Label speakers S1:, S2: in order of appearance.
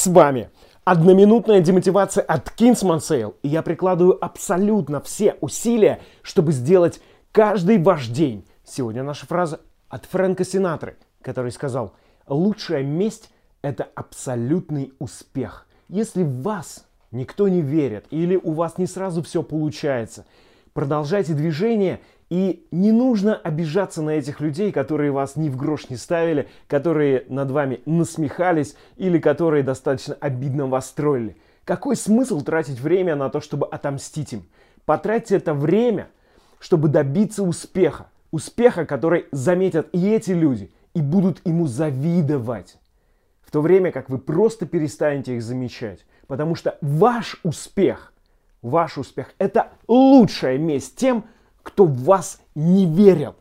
S1: С вами одноминутная демотивация от Kingsman Sale. И я прикладываю абсолютно все усилия, чтобы сделать каждый ваш день. Сегодня наша фраза от Фрэнка Синатры, который сказал, лучшая месть – это абсолютный успех. Если в вас никто не верит или у вас не сразу все получается, продолжайте движение и не нужно обижаться на этих людей, которые вас ни в грош не ставили, которые над вами насмехались или которые достаточно обидно вас строили. Какой смысл тратить время на то, чтобы отомстить им? Потратьте это время, чтобы добиться успеха. Успеха, который заметят и эти люди, и будут ему завидовать. В то время как вы просто перестанете их замечать. Потому что ваш успех, ваш успех – это лучшая месть тем, кто в вас не верил.